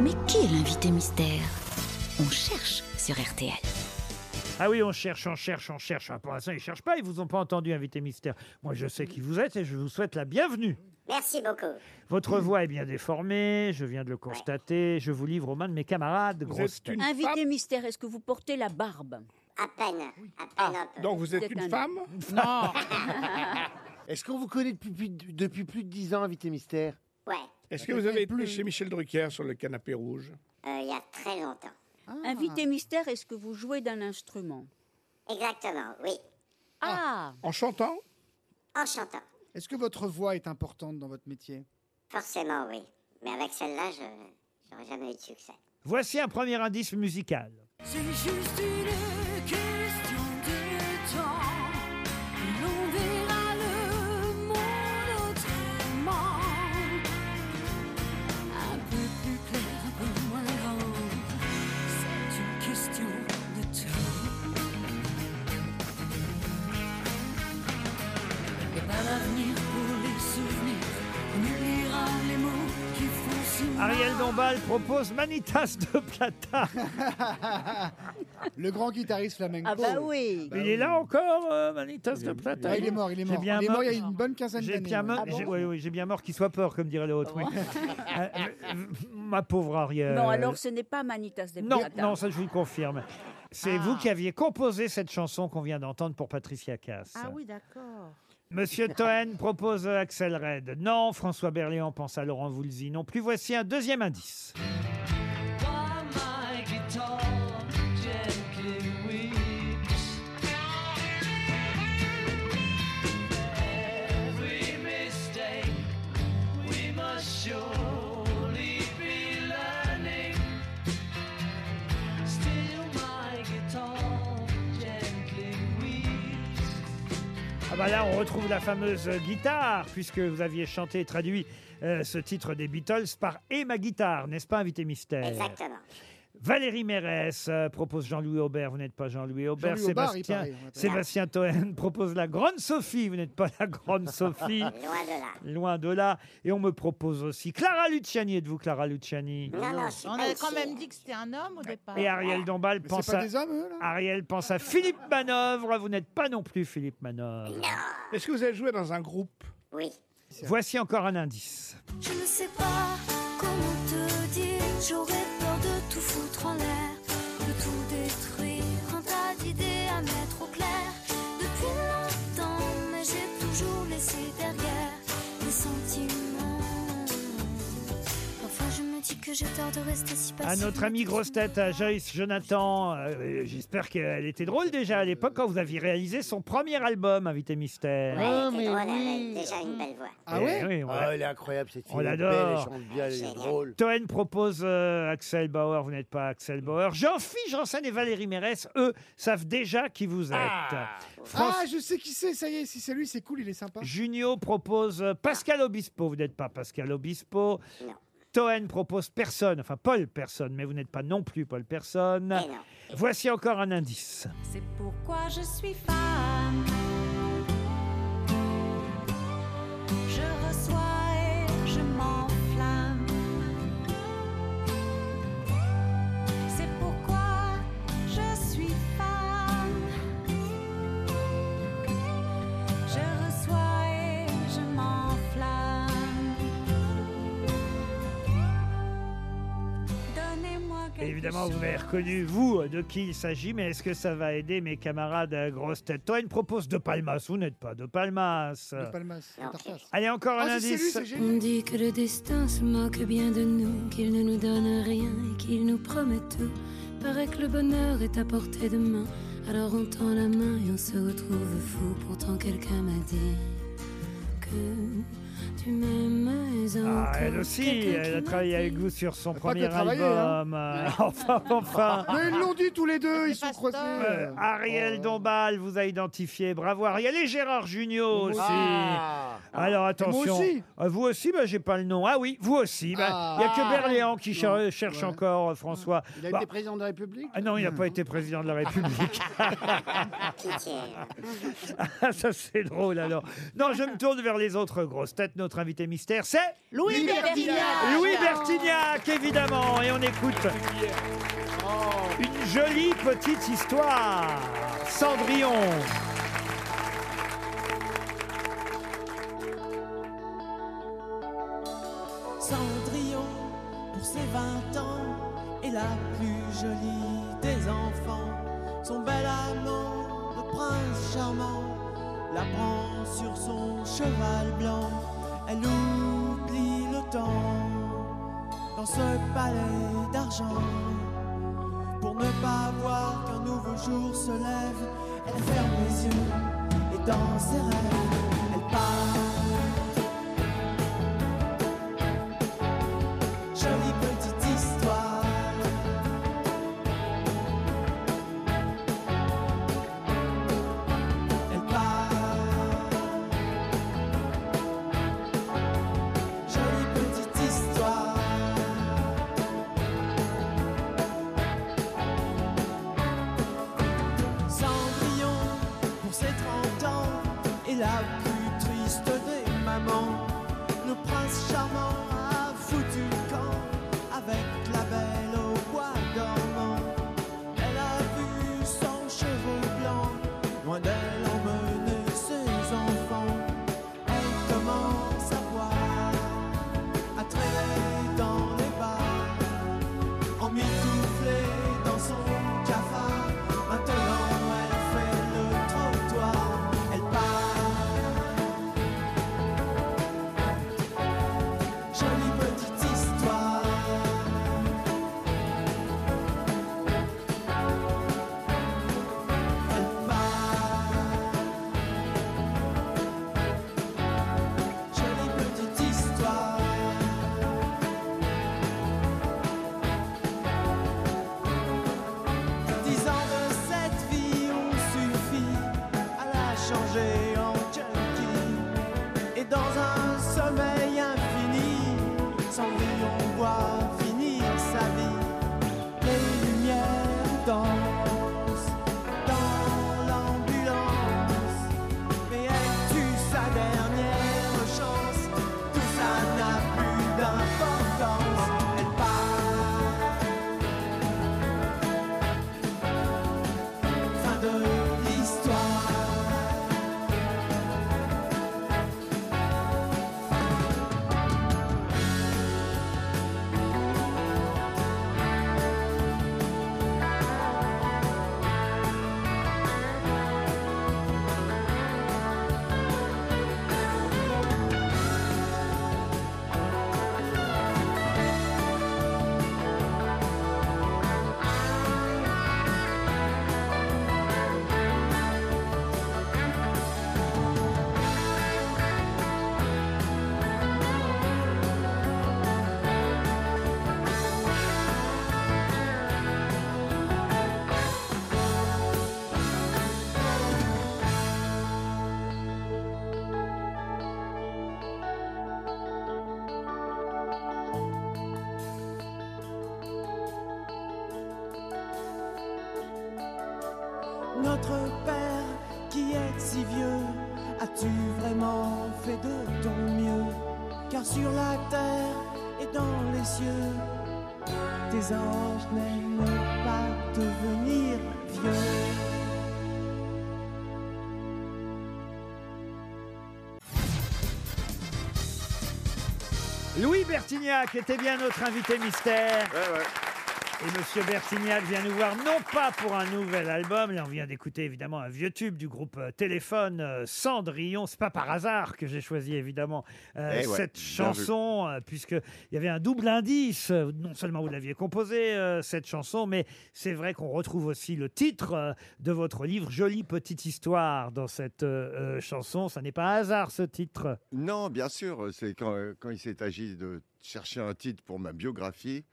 Mais qui est l'invité mystère? On cherche sur RTL. Ah oui, on cherche, on cherche, on cherche. Ah, pour l'instant, ils cherchent pas. Ils vous ont pas entendu, invité mystère. Moi, je sais qui vous êtes et je vous souhaite la bienvenue. Merci beaucoup. Votre voix est bien déformée, je viens de le constater. Je vous livre aux mains de mes camarades. Vous grosses êtes une. Invité mystère, est-ce que vous portez la barbe? À peine, à peine un peu. Donc vous êtes Vous êtes une un- femme? Non Est-ce qu'on vous connaît depuis, plus- depuis plus de 10 ans, Invité Mystère? Est-ce que vous avez été chez Michel Drucker sur le canapé rouge euh, il y a très longtemps. Invité mystère, est-ce que vous jouez d'un instrument? Exactement, oui. Ah, En chantant? En chantant. Est-ce que votre voix est importante dans votre métier? Forcément, oui. Mais avec celle-là, je j'aurais jamais eu de succès. Voici un premier indice musical. C'est juste une question Ariel Dombal propose Manitas de Plata. Le grand guitariste flamenco. ah bah oui. Il est là encore, euh, Manitas de Plata Ah, il est mort, il est J'ai mort. bien il est mort. il y a une bonne quinzaine J'ai d'années. bien, ouais. mort- Ah bon j'ai- oui, oui, j'ai bien mort qu'il soit peur, comme dirait l'autre. oui. Euh, euh, ma pauvre Ariel. Non, alors ce n'est pas Manitas de Non, Plata. non, ça je vous le confirme. C'est vous qui aviez composé cette chanson qu'on vient d'entendre pour Patricia Cass. Ah oui, d'accord. Monsieur Toen propose Axel Red. Non, François Berléand pense à Laurent Voulzy. Non plus. Voici un deuxième indice. Bah là, on retrouve la fameuse guitare, puisque vous aviez chanté et traduit euh, ce titre des Beatles par Et ma guitare, n'est-ce pas, invité mystère? Exactement. Valérie Mérès euh, propose Jean-Louis Aubert, vous n'êtes pas Jean-Louis Aubert. Jean-Louis Aubert, il Sébastien, paraît, on appelle. Sébastien Toen propose la grande Sophie, vous n'êtes pas la grande Sophie. Loin de là. Loin de là. Et on me propose aussi Clara Luciani. Êtes-vous Clara Luciani? Non, non, je suis On pas a quand même dit que c'était un homme au départ. Et Ariel Dombal Mais pense c'est pas à... des hommes, eux, là? Ariel pense à Philippe Manœuvre. Vous n'êtes pas non plus Philippe Manœuvre. Est-ce que vous avez joué dans un groupe? Oui. Voici encore un indice. Je ne sais pas comment que j'ai tort de rester si À notre amie grosse tête, à Joyce Jonathan. euh, J'espère qu'elle était drôle déjà à l'époque quand vous aviez réalisé son premier album, Invité Mystère. Ouais, Ah, elle mais était drôle, elle oui. a déjà une belle voix. Ah Eh ouais oui, on l'a- Ah, elle est incroyable, cette On fille. Elle est l'adore. belle, Elle chante bien, elle est drôle. Toen propose euh, Axel Bauer, vous n'êtes pas Axel Bauer. Jean-Philippe Janssen et Valérie Mérès, eux, savent déjà qui vous êtes. France Ah, je sais qui c'est, ça y est, si c'est lui, c'est cool, il est sympa. Junio propose euh, Pascal Obispo, vous n'êtes pas Pascal Obispo. Non. Toen propose personne, enfin Paul Personne, mais vous n'êtes pas non plus Paul Personne. Non. Voici encore un indice. C'est pourquoi je suis femme. Évidemment, vous avez reconnu, vous, de qui il s'agit, mais est-ce que ça va aider mes camarades à grosse tête Toen propose De Palmas, vous n'êtes pas De Palmas. De Palmas. Tartas. Allez, encore un Ah, si c'est lui, indice. c'est génial. On dit que le destin se moque bien de nous, qu'il ne nous donne rien et qu'il nous promet tout. Paraît que le bonheur est à portée de main. Alors on tend la main et on se retrouve fou. Pourtant quelqu'un m'a dit que tu m'aimes. Ah, elle aussi, elle a travaillé avec vous sur son premier travailler, hein. album. Euh, enfin, enfin. Mais ils l'ont dit tous les deux, ils sont croisés. Euh, Ariel Oh. Dombal vous a identifié. Bravo Ariel et Gérard Junior aussi. Ah. Alors attention. aussi. Euh, Vous aussi, bah, j'ai pas le nom. Ah oui, vous aussi. Bah, Il Ah. y a que Berléand qui cher- Ouais. cherche Ouais. encore euh, François. Il a Bah, été président de la République ah non, il n'a pas été président de la République. Ah, Ça, c'est drôle alors. Non, je me tourne vers les autres grosses têtes. Notre invité mystère, c'est Louis Bertignac Louis Bertignac. Évidemment. Et on écoute une jolie petite histoire. Cendrillon. Cendrillon, ses 20 ans, est la plus jolie des enfants. Son bel amant, le prince charmant, la prend sur son cheval blanc. Elle oublie le temps dans ce palais d'argent. Pour ne pas voir qu'un nouveau jour se lève, elle ferme les yeux et dans ses rêves, est Notre Père qui est si vieux, as-tu vraiment fait de ton mieux? Car sur la terre et dans les cieux, tes anges n'aiment pas devenir vieux. Louis Bertignac était bien notre invité mystère. Et Monsieur Bertignac vient nous voir non pas pour un nouvel album, là on vient d'écouter évidemment un vieux tube du groupe euh, Téléphone, euh, Cendrillon. C'est pas par hasard que j'ai choisi évidemment euh, Eh ouais, cette bien chanson, euh, puisque il y avait un double indice. Euh, Non seulement vous l'aviez composé euh, cette chanson, mais c'est vrai qu'on retrouve aussi le titre euh, de votre livre, Jolie petite histoire, dans cette euh, euh, chanson. Ça n'est pas un hasard ce titre. Non, bien sûr. C'est quand, euh, quand il s'est agi de chercher un titre pour ma biographie,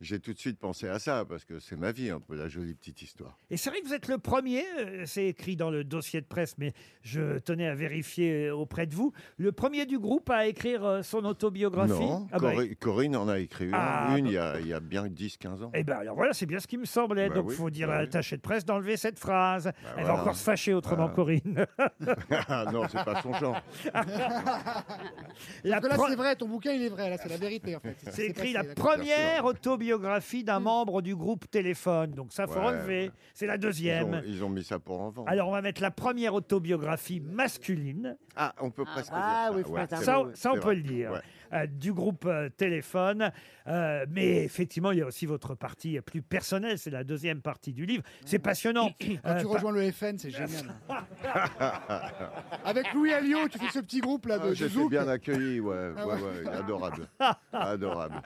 j'ai tout de suite pensé à ça, parce que c'est ma vie, un peu, la jolie petite histoire. Et c'est vrai que vous êtes le premier, euh, c'est écrit dans le dossier de presse, mais je tenais à vérifier euh, auprès de vous, le premier du groupe à écrire euh, son autobiographie? Non, Ah bah, Cori- Corinne en a écrit une, Ah, une bah- il, y a, il y a bien 10-15 ans. Eh ben alors voilà, c'est bien ce qui me semblait. Bah Donc oui, faut dire bah à oui. l'attaché de presse d'enlever cette phrase. Elle va voilà. encore se fâcher autrement, Voilà. Corinne. Ah non, c'est pas son genre. La Parce que là, pro- c'est vrai, ton bouquin, il est vrai. Là, c'est la vérité, en fait. ce qui C'est s'est écrit passé, la d'accord. première autobiographie d'un membre du groupe Téléphone. Donc ça, faut Ouais, relever. ouais. C'est la Ils deuxième. ont, ils ont mis ça pour en vendre. Alors on va mettre la première autobiographie masculine. Ah, on peut presque Ah dire oui, ça. faut un Ça, ça, on c'est peut vrai. le dire. Ouais. Euh, du groupe euh, Téléphone. Euh, mais effectivement, il y a aussi votre partie plus personnelle. C'est la deuxième partie du livre. C'est passionnant. Quand tu rejoins le FN, c'est génial. Avec Louis Alliot, tu fais ce petit groupe là Ah, de, de J'étais zouk. bien accueilli, ouais, Ah ouais, ouais. ouais, adorable. adorable.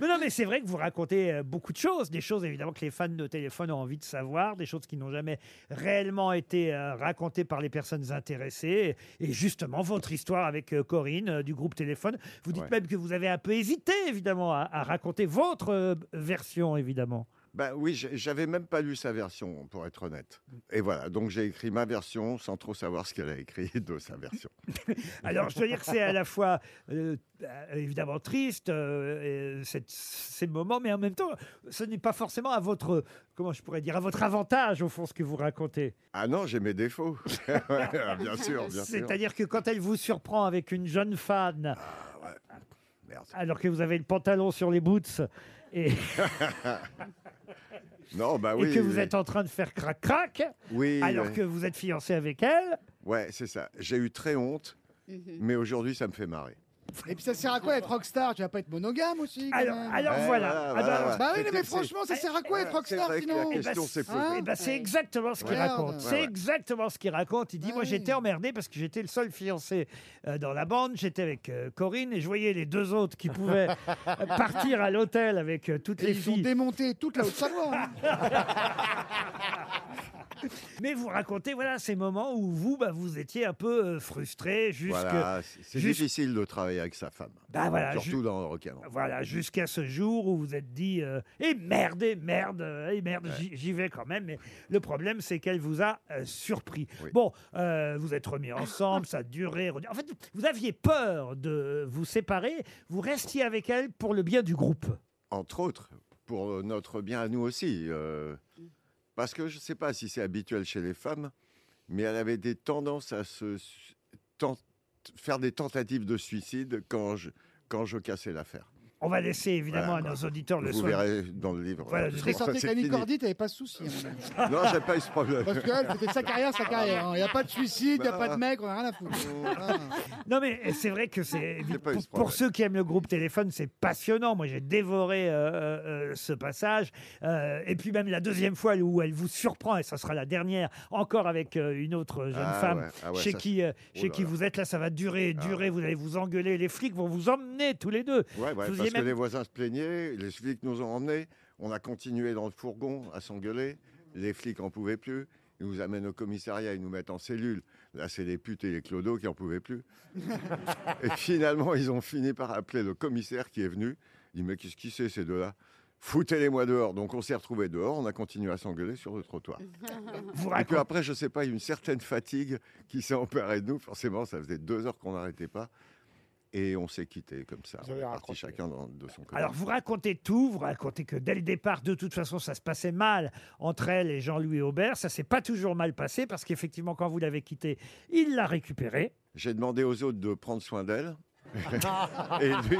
Mais non, mais c'est vrai que vous racontez beaucoup de choses, des choses évidemment que les fans de téléphone ont envie de savoir, des choses qui n'ont jamais réellement été racontées par les personnes intéressées. Et justement, votre histoire avec Corinne du groupe Téléphone, vous dites Ouais. même que vous avez un peu hésité évidemment à, à raconter votre euh, version évidemment. Ben oui, j'avais même pas lu sa version, pour être honnête. Et voilà, donc j'ai écrit ma version sans trop savoir ce qu'elle a écrit de sa version. Alors, je dois dire que c'est à la fois euh, euh, évidemment triste, euh, et cette- ces moments, mais en même temps, ce n'est pas forcément à votre, comment je pourrais dire, à votre avantage au fond ce que vous racontez. Ah non, j'ai mes défauts. Ouais, bien sûr, bien sûr. C'est-à-dire que quand elle vous surprend avec une jeune fan, Merde. alors que vous avez le pantalon sur les boots et, Non, bah et que vous oui. êtes en train de faire crac-crac, Oui, alors ouais. que vous êtes fiancé avec elle, Ouais, c'est ça. J'ai eu très honte, mais aujourd'hui, ça me fait marrer. Et puis ça sert à quoi être rockstar? Tu vas pas être monogame aussi quand Alors- même alors Ouais, voilà. voilà, Ah bah, voilà. Bah oui, mais franchement, ça sert à quoi être rockstar vrai que la sinon? Eh ben, c'est- posée. eh ben, c'est exactement ce qu'il Merde. raconte. Ouais, C'est ouais. exactement ce qu'il raconte. Il dit Ah Moi, j'étais emmerdé parce que j'étais le seul fiancé euh, dans la bande. J'étais avec euh, Corinne et je voyais les deux autres qui pouvaient euh, partir à l'hôtel avec euh, toutes Et les ils ont filles. démonté toute la Haute-Savoie. hein. Mais vous racontez voilà, ces moments où vous, bah, vous étiez un peu euh, frustré jusque- Voilà, c'est c'est jusque- difficile de travailler avec sa femme. Bah voilà, Surtout dans le rock'n'roll. Voilà, jusqu'à ce jour où vous êtes dit euh, Eh merde, eh merde, euh, eh merde, j'y- j'y vais quand même. Mais le problème, c'est qu'elle vous a euh, surpris. Oui. Bon, euh, vous êtes remis ensemble, ça a duré. reduré. En fait, vous aviez peur de vous séparer. Vous restiez avec elle pour le bien du groupe. Entre autres, pour notre bien à nous aussi. euh, parce que je ne sais pas si c'est habituel chez les femmes, mais elle avait des tendances à faire des tentatives de suicide quand je cassais l'affaire. On va laisser évidemment Voilà, à nos auditeurs le Vous soin. verrez dans le livre. Voilà, je que sorti c'est fini. Cordy, t'avais pas de soucis. à mon avis. Non, j'ai pas eu ce problème. Parce qu'elle, c'était sa carrière, sa carrière. Il n'y a pas de suicide, il n'y a pas de mec, on n'a rien à foutre. Voilà. Non, mais c'est vrai que c'est. J'ai pas eu Pour, ce pour problème. ceux qui aiment le groupe Téléphone, c'est passionnant. Moi, j'ai dévoré euh, euh, euh, ce passage. Euh, et puis, même la deuxième fois où elle vous surprend, et ça sera la dernière, encore avec euh, une autre jeune Ah femme ouais, ah ouais, chez, ça, qui, euh, Oh chez là qui là. vous êtes là, ça va durer, Ah durer. Vous allez vous engueuler. Les flics vont vous emmener tous les deux. Ouais, ouais, Vous parce que les voisins se plaignaient, les flics nous ont emmenés, on a continué dans le fourgon à s'engueuler, les flics en pouvaient plus, ils nous amènent au commissariat, ils nous mettent en cellule. Là, c'est les putes et les clodos qui en pouvaient plus. et finalement, ils ont fini par appeler le commissaire qui est venu. Il dit, mais qu'est-ce qui c'est ces deux-là? Foutez-les-moi dehors. Donc on s'est retrouvés dehors, on a continué à s'engueuler sur le trottoir. Vous Et puis après, je sais pas, il y a une certaine fatigue qui s'est emparée de nous. Forcément, ça faisait deux heures qu'on n'arrêtait pas. Et on s'est quittés comme ça. On est raccroché. chacun dans- de son côté. Alors, vous racontez tout, vous racontez que dès le départ, de toute façon, ça se passait mal entre elle et Jean-Louis Aubert. Ça s'est pas toujours mal passé parce qu'effectivement, quand vous l'avez quitté, il l'a récupéré. J'ai demandé aux autres de prendre soin d'elle. et, lui,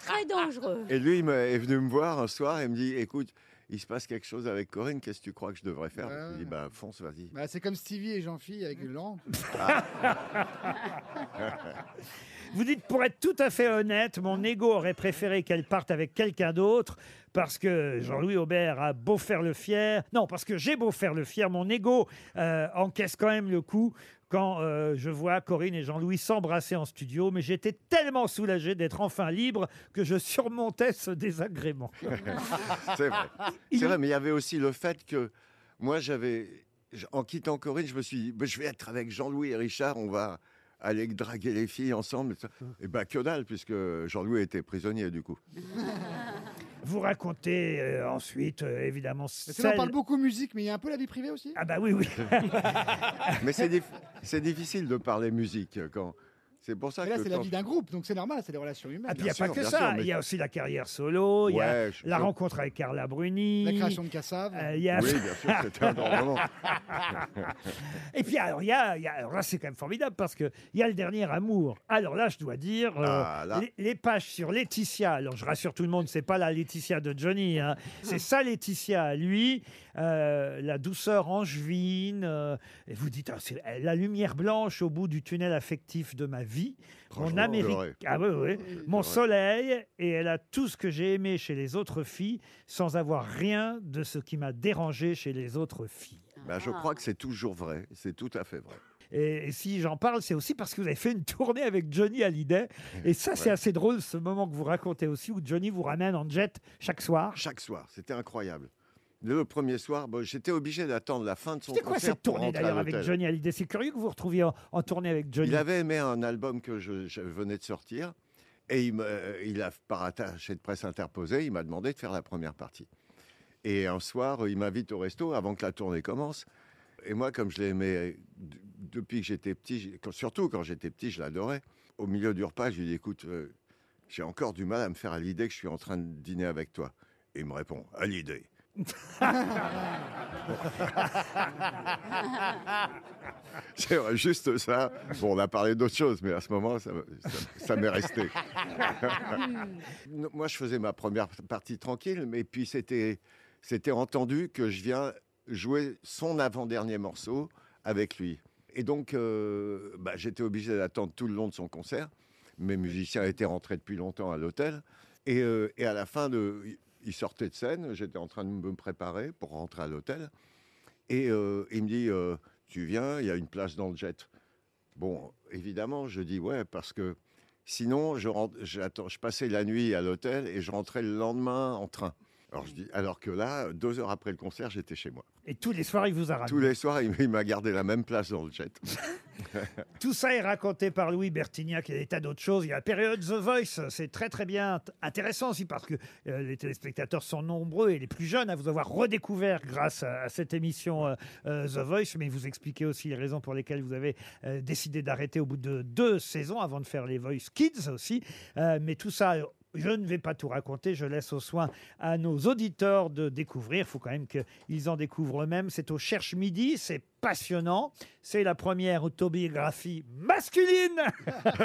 Très dangereux. et lui, il me- est venu me voir un soir et me dit Écoute, il se passe quelque chose avec Corinne, qu'est-ce que tu crois que je devrais faire? Ouais, Je lui dis. Bah, fonce, vas-y. Bah, c'est comme Stevie et Jean-Philippe avec Laurent. Vous dites, pour être tout à fait honnête, mon ego aurait préféré qu'elle parte avec quelqu'un d'autre parce que Jean-Louis Aubert a beau faire le fier. Non, parce que j'ai beau faire le fier, mon ego euh, encaisse quand même le coup quand euh, je vois Corinne et Jean-Louis s'embrasser en studio. Mais j'étais tellement soulagé d'être enfin libre que je surmontais ce désagrément. C'est vrai. C'est vrai, mais il y avait aussi le fait que moi, j'avais. En quittant Corinne, je me suis dit bah, Je vais être avec Jean-Louis et Richard, on va aller draguer les filles ensemble. Et bah, que dalle, puisque Jean-Louis était prisonnier du coup. vous racontez euh, ensuite, euh, évidemment, Parce que là, celle- on parle beaucoup musique, mais il y a un peu la vie privée aussi? Ah bah oui, oui. Mais c'est dif- c'est difficile de parler musique quand. C'est pour ça Mais là, que c'est la quand- vie d'un groupe, donc c'est normal, c'est les relations humaines. Ah, puis il n'y a pas sûr, que bien ça. sûr, mais- Il y a aussi la carrière solo, il y a Ouais, je- la rencontre avec Carla Bruni. La création de Cassav. Euh, il y a- Oui, bien sûr, c'était un grand moment. Et puis alors, il y a, il y a- alors là, c'est quand même formidable parce que il y a le dernier amour. Alors là, je dois dire, euh, Ah, là. les, les pages sur Laetitia. Alors je rassure tout le monde, c'est pas la Laetitia de Johnny, hein. c'est sa Laetitia à lui, euh, la douceur angevine. euh, et vous dites, ah, c'est la lumière blanche au bout du tunnel affectif de ma vie. Mon Franchement, Amérique, ah oui, oui, mon soleil, et elle a tout ce que j'ai aimé chez les autres filles, sans avoir rien de ce qui m'a dérangé chez les autres filles. Bah, je crois que c'est toujours vrai. C'est tout à fait vrai. Et, et si j'en parle, c'est aussi parce que vous avez fait une tournée avec Johnny Hallyday. Et ça, c'est Ouais. assez drôle, ce moment que vous racontez aussi, où Johnny vous ramène en jet chaque soir. Chaque soir, c'était incroyable. Le premier soir, bon, j'étais obligé d'attendre la fin de son C'était quoi concert cette pour tournée rentrer à d'ailleurs avec l'hôtel. Johnny Hallyday? C'est curieux que vous vous retrouviez en, en tournée avec Johnny. Il avait aimé un album que je, je venais de sortir et il, me- euh, il a, par attaché de presse interposée, il m'a demandé de faire la première partie. Et un soir, il m'invite au resto avant que la tournée commence. Et moi, comme je l'aimais d- depuis que j'étais petit, j'ai- quand- surtout quand j'étais petit, je l'adorais. Au milieu du repas, je lui dis écoute, euh, j'ai encore du mal à me faire à l'idée que je suis en train de dîner avec toi. Et il me répond à l'idée. C'est vrai, juste ça. Bon, on a parlé d'autre chose, mais à ce moment, ça, me- ça- ça m'est resté. Non, Moi, je faisais ma première partie tranquille, mais puis c'était, c'était entendu que je viens jouer son avant-dernier morceau avec lui. Et donc, euh, bah, j'étais obligé d'attendre tout le long de son concert. Mes musiciens étaient rentrés depuis longtemps à l'hôtel. Et, euh, et à la fin, de, il sortait de scène. J'étais en train de me préparer pour rentrer à l'hôtel. Et euh, il me dit, euh, tu viens, il y a une place dans le jet. Bon, évidemment, je dis ouais, parce que sinon, je, rentre- je passais la nuit à l'hôtel et je rentrais le lendemain en train. Alors que là, deux heures après le concert, j'étais chez moi. Et tous les soirs, il vous a ramené. Tous les soirs, il, m'a gardé la même place dans le jet. Tout ça est raconté par Louis Bertignac et des tas d'autres choses. Il y a la période The Voice, c'est très très bien t- intéressant aussi parce que euh, les téléspectateurs sont nombreux et les plus jeunes à vous avoir redécouvert grâce à, à cette émission euh, euh, The Voice. Mais vous expliquez aussi les raisons pour lesquelles vous avez décidé d'arrêter au bout de deux saisons avant de faire les Voice Kids aussi. Mais tout ça. Je ne vais pas tout raconter, je laisse au soin à nos auditeurs de découvrir. Il faut quand même qu'ils en découvrent eux-mêmes. C'est au Cherche Midi, c'est passionnant. C'est la première autobiographie masculine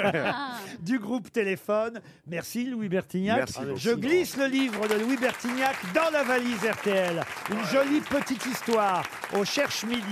du groupe Téléphone. Merci Louis Bertignac. Merci beaucoup. Je glisse le livre de Louis Bertignac dans la valise RTL. Une jolie petite histoire au Cherche Midi.